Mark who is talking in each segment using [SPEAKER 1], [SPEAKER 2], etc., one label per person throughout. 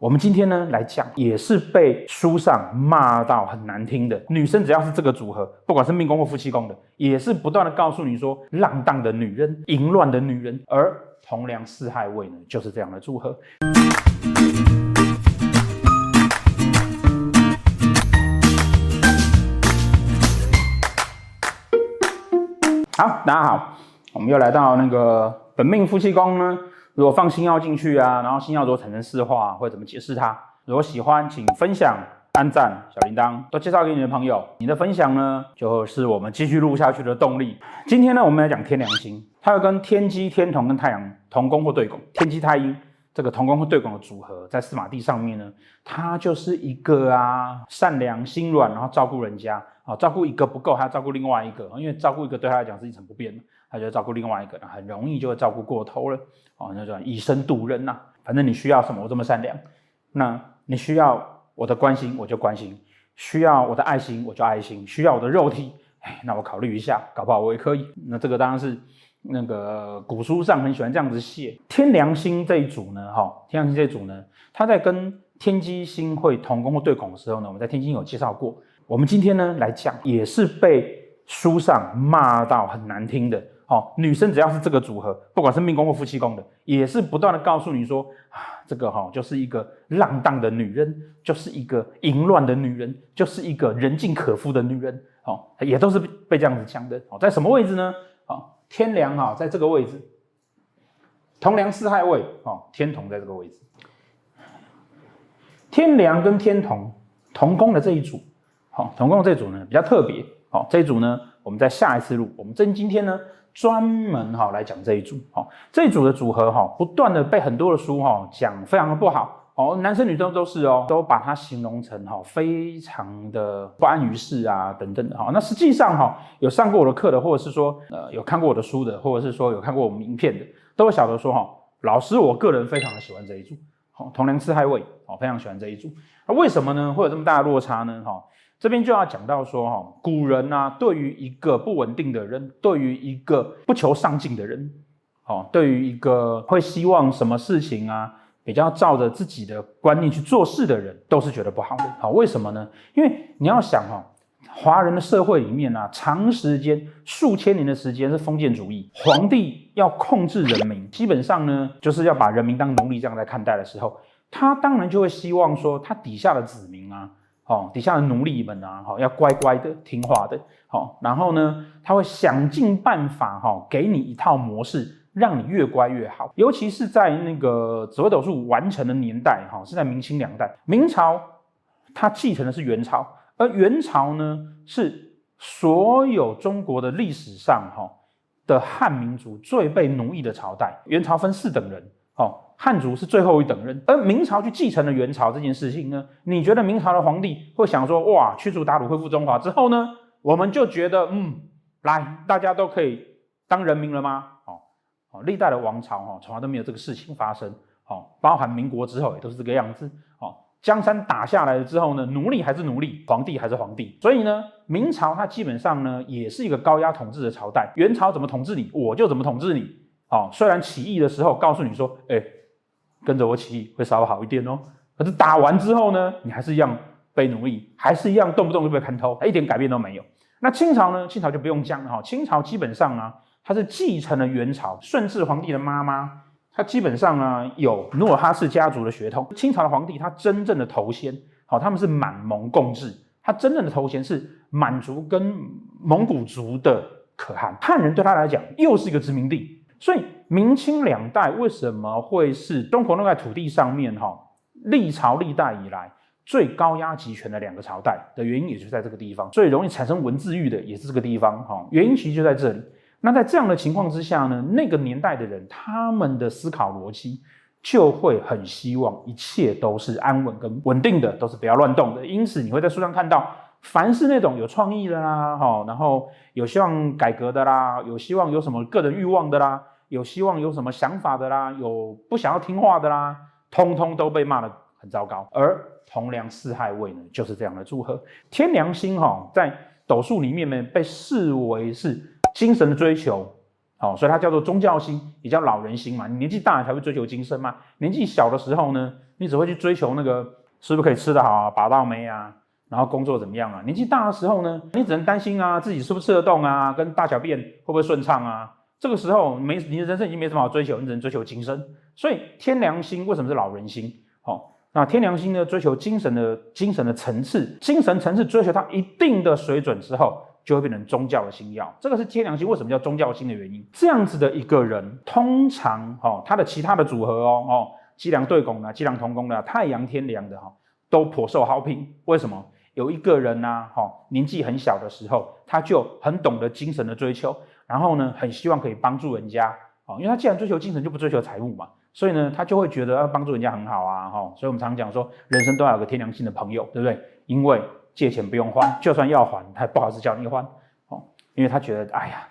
[SPEAKER 1] 我们今天呢来讲，也是被书上骂到很难听的女生，只要是这个组合，不管是命宫或夫妻宫的，也是不断的告诉你说，浪荡的女人、淫乱的女人，而同梁四害位呢，就是这样的组合。好，大家好，我们又来到那个本命夫妻宫呢。如果放星曜进去啊，然后星曜如果产生四化，会怎么解释它？如果喜欢，请分享、按赞、小铃铛，都介绍给你的朋友。你的分享呢，就是我们继续录下去的动力。今天呢，我们来讲天梁星，它会跟天机、天同跟太阳同宫或对宫。天机太阴这个同宫或对宫的组合，在四马地上面呢，它就是一个啊善良、心软，然后照顾人家啊，照顾一个不够，还要照顾另外一个，因为照顾一个对他来讲是一成不变的。他就照顾另外一个，很容易就会照顾过头了哦，那叫以身度人呐、啊。反正你需要什么，我这么善良，那你需要我的关心，我就关心；需要我的爱心，我就爱心；需要我的肉体，哎，那我考虑一下，搞不好我也可以。那这个当然是那个古书上很喜欢这样子写。天良星这一组呢，哈，天良星这一组呢，他在跟天机星会同宫或对宫的时候呢，我们在天机有介绍过。我们今天呢来讲，也是被书上骂到很难听的。哦，女生只要是这个组合，不管是命宫或夫妻宫的，也是不断的告诉你说啊，这个哈、哦、就是一个浪荡的女人，就是一个淫乱的女人，就是一个人尽可夫的女人。哦，也都是被这样子讲的。哦，在什么位置呢？哦，天梁哈、哦，在这个位置，同梁四害位。哦，天同在这个位置，天梁跟天同同宫的这一组，好、同共这组呢比较特别。好、这一组呢，我们在下一次录，我们正今天呢。专门哈来讲这一组，好这一组的组合哈，不断的被很多的书哈讲非常的不好哦，男生女生都是哦，都把它形容成哈非常的不安于世啊等等的哈。那实际上哈有上过我的课的，或者是说呃有看过我的书的，或者是说有看过我们影片的，都会晓得说哈，老师我个人非常的喜欢这一组，好同梁四害位，好非常喜欢这一组。那为什么呢？会有这么大的落差呢？哈？这边就要讲到说，哈，古人啊，对于一个不稳定的人，对于一个不求上进的人，哦，对于一个会希望什么事情啊，比较照着自己的观念去做事的人，都是觉得不好的。好，为什么呢？因为你要想哈，华人的社会里面啊，长时间数千年的时间是封建主义，皇帝要控制人民，基本上呢，就是要把人民当奴隶这样来看待的时候，他当然就会希望说，他底下的子民啊。哦，底下的奴隶们啊，好，要乖乖的、听话的，好，然后呢，他会想尽办法，哈，给你一套模式，让你越乖越好。尤其是在那个紫微斗数完成的年代，哈，是在明清两代。明朝它继承的是元朝，而元朝呢，是所有中国的历史上，哈的汉民族最被奴役的朝代。元朝分四等人，哦。汉族是最后一等人，而明朝去继承了元朝这件事情呢？你觉得明朝的皇帝会想说，哇，驱逐鞑虏，恢复中华之后呢，我们就觉得，嗯，来，大家都可以当人民了吗？哦，哦，历代的王朝哈，从来都没有这个事情发生。哦，包含民国之后也都是这个样子。哦，江山打下来了之后呢，奴隶还是奴隶，皇帝还是皇帝。所以呢，明朝它基本上呢，也是一个高压统治的朝代。元朝怎么统治你，我就怎么统治你。哦，虽然起义的时候告诉你说，哎。跟着我起义会稍微好一点哦，可是打完之后呢，你还是一样被奴役，还是一样动不动就被看透，一点改变都没有。那清朝呢？清朝就不用讲了哈，清朝基本上啊，它是继承了元朝顺治皇帝的妈妈，他基本上呢有努尔哈赤家族的血统。清朝的皇帝他真正的头衔，好，他们是满蒙共治，他真正的头衔是满族跟蒙古族的可汗，汉人对他来讲又是一个殖民地，所以。明清两代为什么会是中国那块土地上面哈历朝历代以来最高压集权的两个朝代的原因，也就在这个地方，最容易产生文字狱的也是这个地方哈，原因其实就在这里。那在这样的情况之下呢，那个年代的人他们的思考逻辑就会很希望一切都是安稳跟稳定的，都是不要乱动的。因此你会在书上看到，凡是那种有创意的啦，哈，然后有希望改革的啦，有希望有什么个人欲望的啦。有希望有什么想法的啦，有不想要听话的啦，通通都被骂得很糟糕。而同梁四害位呢，就是这样的组合。天良星哈，在斗数里面呢，被视为是精神的追求，哦，所以它叫做宗教星，也叫老人星嘛。你年纪大了才会追求精神嘛，年纪小的时候呢，你只会去追求那个是不是可以吃得好啊，把到没啊，然后工作怎么样啊？年纪大的时候呢，你只能担心啊，自己是不是吃得动啊，跟大小便会不会顺畅啊？这个时候没你的人生已经没什么好追求，你只能追求今生。所以天良心为什么是老人心？哦，那天良心呢，追求精神的精神的层次，精神层次追求到一定的水准之后，就会变成宗教的心要。这个是天良心为什么叫宗教心的原因。这样子的一个人，通常哦，他的其他的组合哦哦，机梁对拱的、机梁同工的、太阳天梁的哈，都颇受好评。为什么？有一个人呢，哈，年纪很小的时候，他就很懂得精神的追求。然后呢，很希望可以帮助人家，哦，因为他既然追求精神，就不追求财务嘛，所以呢，他就会觉得要帮助人家很好啊，哈，所以我们常讲说，人生都要有个天良心的朋友，对不对？因为借钱不用还，就算要还，他也不好意思叫你还，哦，因为他觉得，哎呀，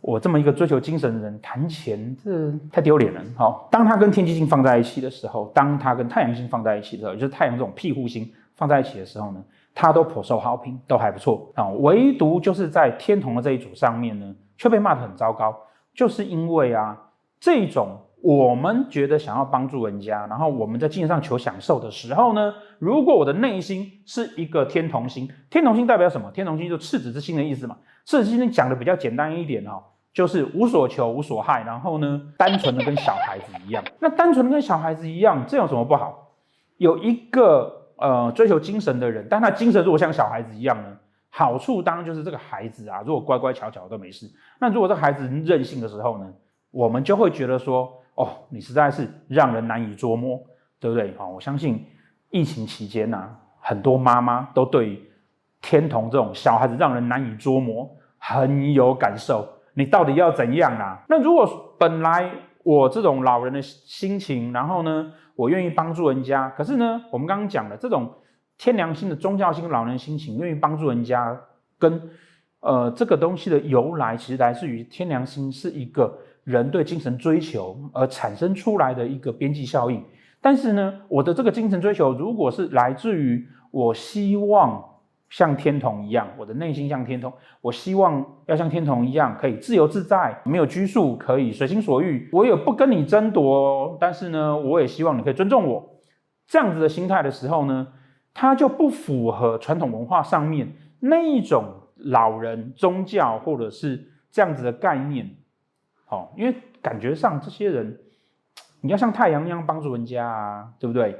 [SPEAKER 1] 我这么一个追求精神的人谈钱，这太丢脸了，好，当他跟天机星放在一起的时候，当他跟太阳星放在一起的时候，就是太阳这种庇护星放在一起的时候呢，他都颇受好评，都还不错啊，唯独就是在天同的这一组上面呢。却被骂得很糟糕，就是因为啊，这种我们觉得想要帮助人家，然后我们在精神上求享受的时候呢，如果我的内心是一个天同星，天同星代表什么？天同星就赤子之心的意思嘛。赤子之心讲的比较简单一点哦，就是无所求、无所害，然后呢，单纯的跟小孩子一样。那单纯的跟小孩子一样，这有什么不好？有一个呃追求精神的人，但他精神如果像小孩子一样呢？好处当然就是这个孩子啊，如果乖乖巧巧都没事。那如果这孩子任性的时候呢，我们就会觉得说，哦，你实在是让人难以捉摸，对不对？好，我相信疫情期间呐，很多妈妈都对天童这种小孩子让人难以捉摸很有感受。你到底要怎样啊？那如果本来我这种老人的心情，然后呢，我愿意帮助人家，可是呢，我们刚刚讲的这种。天良心的宗教心、老人心情，愿意帮助人家，跟呃这个东西的由来，其实来自于天良心是一个人对精神追求而产生出来的一个边际效应。但是呢，我的这个精神追求，如果是来自于我希望像天同一样，我的内心像天同，我希望要像天同一样，可以自由自在，没有拘束，可以随心所欲，我也不跟你争夺，但是呢，我也希望你可以尊重我，这样子的心态的时候呢，它就不符合传统文化上面那一种老人宗教或者是这样子的概念，好，因为感觉上这些人，你要像太阳一样帮助人家啊，对不对？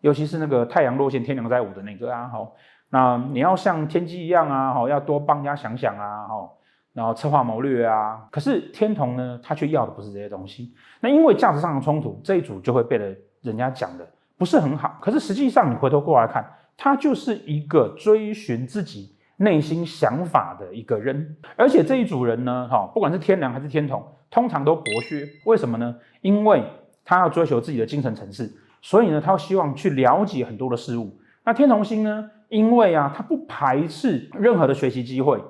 [SPEAKER 1] 尤其是那个太阳落陷天凉在午的那个啊，好，那你要像天机一样啊，好，要多帮人家想想啊，好，然后策划谋略啊。可是天同呢，他却要的不是这些东西。那因为价值上的冲突，这一组就会被人家讲的。不是很好，可是实际上你回头过来看，他就是一个追寻自己内心想法的一个人，而且这一组人呢，哈，不管是天梁还是天同，通常都博学。为什么呢？因为他要追求自己的精神层次，所以呢，他希望去了解很多的事物。那天同星呢，因为啊，他不排斥任何的学习机会，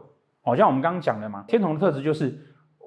[SPEAKER 1] 好像我们刚刚讲的嘛，天同的特质就是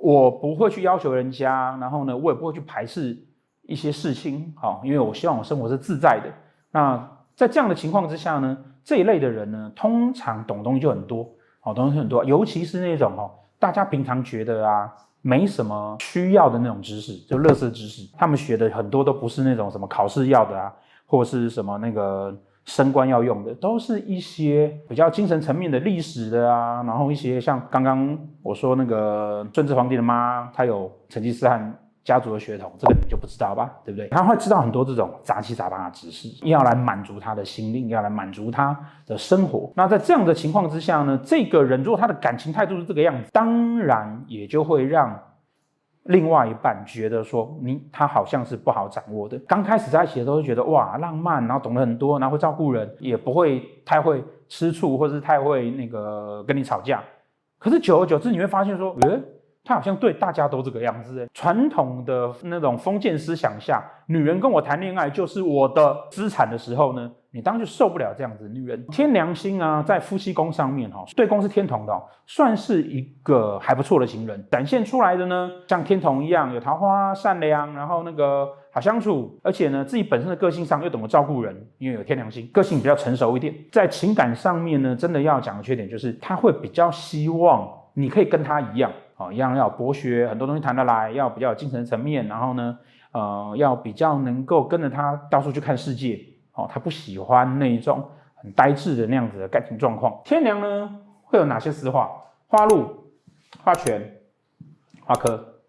[SPEAKER 1] 我不会去要求人家，然后呢，我也不会去排斥。一些事情，好，因为我希望我生活是自在的。那在这样的情况之下呢，这一类的人呢，通常懂东西就很多，好，懂东西很多，尤其是那种哦，大家平常觉得啊，没什么需要的那种知识，就垃圾知识，他们学的很多都不是那种什么考试要的啊，或者是什么那个升官要用的，都是一些比较精神层面的历史的啊，然后一些像刚刚我说那个顺治皇帝的妈，她有成吉思汗。家族的血统，这个你就不知道吧，对不对？他会知道很多这种杂七杂八的知识，要来满足他的心灵，要来满足他的生活。那在这样的情况之下呢，这个人如果他的感情态度是这个样子，当然也就会让另外一半觉得说，你他好像是不好掌握的。刚开始在一起的时候，觉得哇浪漫，然后懂得很多，然后会照顾人，也不会太会吃醋，或是太会那个跟你吵架。可是久而久之，你会发现说，诶他好像对大家都这个样子。传统的那种封建思想下，女人跟我谈恋爱就是我的资产的时候呢，你当然就受不了这样子女人。天良心啊，在夫妻宫上面哈，对宫是天同的，算是一个还不错的情人。展现出来的呢，像天同一样有桃花、善良，然后那个好相处，而且呢，自己本身的个性上又懂得照顾人，因为有天良心，个性比较成熟一点。在情感上面呢，真的要讲的缺点就是，他会比较希望你可以跟他一样。哦，一样要博学，很多东西谈得来，要比较有精神层面，然后呢，呃，要比较能够跟着他到处去看世界，哦，他不喜欢那一种很呆滞的那样子的感情状况。天良呢，会有哪些四化？花露、花拳、花科，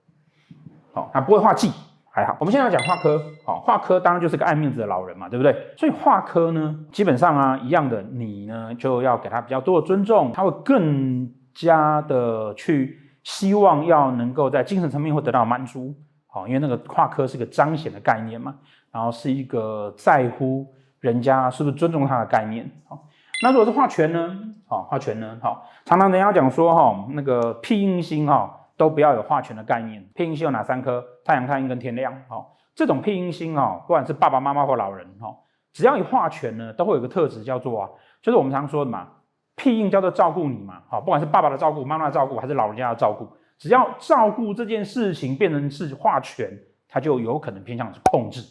[SPEAKER 1] 好、哦，他不会画忌。还好，我们现在要讲化科，好，化科当然就是个爱面子的老人嘛，对不对？所以化科呢，基本上啊，一样的，你呢就要给他比较多的尊重，他会更加的去希望要能够在精神层面会得到满足，好，因为那个化科是个彰显的概念嘛，然后是一个在乎人家是不是尊重他的概念，好，那如果是画权呢？好，画权呢？好，常常人家讲说哈，那个庇荫星哈。都不要有画权的概念。庇荫星有哪三颗？太阳、太阴跟天梁。哦，这种庇荫星哈，不管是爸爸妈妈或老人哈，只要一画权呢，都会有个特质叫做啊，就是我们常说的嘛，庇荫叫做照顾你嘛。好，不管是爸爸的照顾、妈妈的照顾，还是老人家的照顾，只要照顾这件事情变成是化权，他就有可能偏向是控制，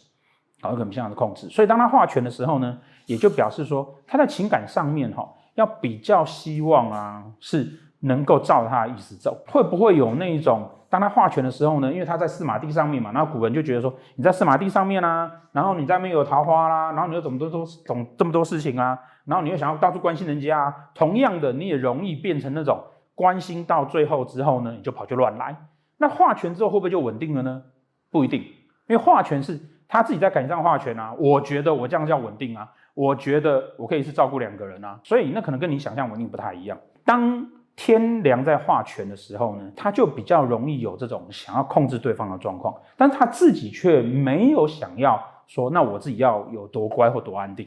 [SPEAKER 1] 好，有可能偏向是控制。所以当他化权的时候呢，也就表示说他在情感上面哈，要比较希望啊是。能够照他的意思走，会不会有那一种，当他画权的时候呢？因为他在四马地上面嘛，然后古人就觉得说，你在四马地上面啊，然后你在那边有桃花啦，然后你又怎么多多懂这么多事情啊，然后你又想要到处关心人家啊，同样的，你也容易变成那种关心到最后之后呢，你就跑去乱来。那画权之后会不会就稳定了呢？不一定，因为画权是他自己在感情上化权啊，我觉得我这样叫稳定啊，我觉得我可以是照顾两个人啊，所以那可能跟你想象稳定不太一样。当天梁在化权的时候呢，他就比较容易有这种想要控制对方的状况，但是他自己却没有想要说，那我自己要有多乖或多安定。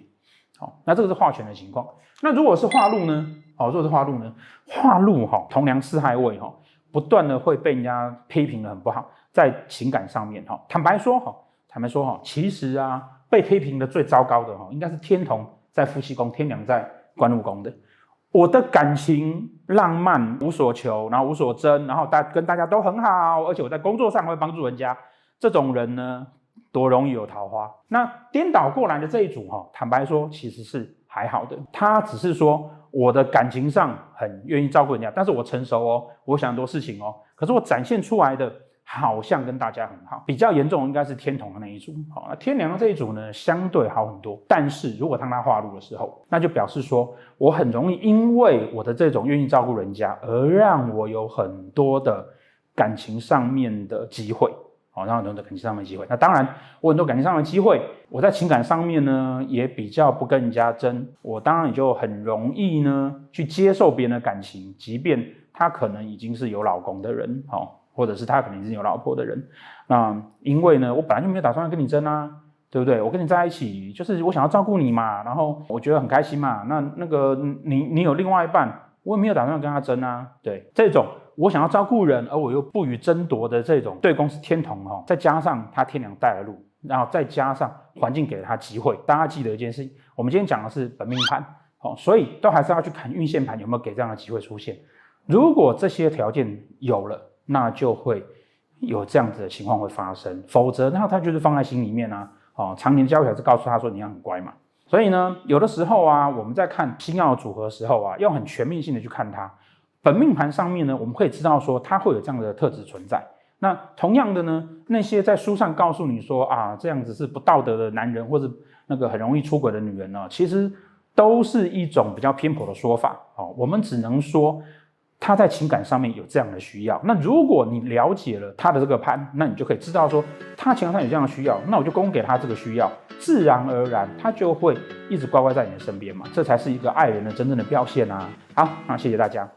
[SPEAKER 1] 好，那这个是化权的情况。那如果是化禄呢？好，如果是化禄呢？化禄哈，同梁四害位哈，不断的会被人家批评的很不好，在情感上面哈，坦白说哈，坦白说哈，其实啊，被批评的最糟糕的哈，应该是天同在夫妻宫，天梁在官禄宫的。我的感情浪漫无所求，然后无所争，然后大跟大家都很好，而且我在工作上会帮助人家。这种人呢，多容易有桃花。那颠倒过来的这一组哈，坦白说其实是还好的。他只是说我的感情上很愿意照顾人家，但是我成熟哦，我想很多事情哦。可是我展现出来的。好像跟大家很好，比较严重应该是天同的那一组。好，那天梁的这一组呢，相对好很多。但是如果当他化禄的时候，那就表示说我很容易因为我的这种愿意照顾人家，而让我有很多的感情上面的机会。好，让很多的感情上面机会。那当然，我很多感情上面的机会，我在情感上面呢，也比较不跟人家争。我当然也就很容易呢，去接受别人的感情，即便他可能已经是有老公的人。好。或者是他可能是有老婆的人，那因为呢，我本来就没有打算要跟你争啊，对不对？我跟你在一起，就是我想要照顾你嘛，然后我觉得很开心嘛。那那个你你有另外一半，我也没有打算要跟他争啊。对，这种我想要照顾人，而我又不予争夺的这种对宫是天同哈，再加上他天梁带了路，然后再加上环境给了他机会。大家记得一件事，我们今天讲的是本命盘，好，所以都还是要去看运线盘有没有给这样的机会出现。如果这些条件有了。那就会有这样子的情况会发生，否则那他就是放在心里面啊，哦，常年教育还是告诉他说你要很乖嘛。所以呢，有的时候啊，我们在看星曜组合的时候啊，要很全面性的去看它。本命盘上面呢，我们可以知道说它会有这样的特质存在。那同样的呢，那些在书上告诉你说啊，这样子是不道德的男人，或者那个很容易出轨的女人呢，其实都是一种比较偏颇的说法。哦，我们只能说。他在情感上面有这样的需要，那如果你了解了他的这个盘，那你就可以知道说他情感上有这样的需要，那我就供给他这个需要，自然而然他就会一直乖乖在你的身边嘛，这才是一个爱人的真正的表现啊！好，那谢谢大家。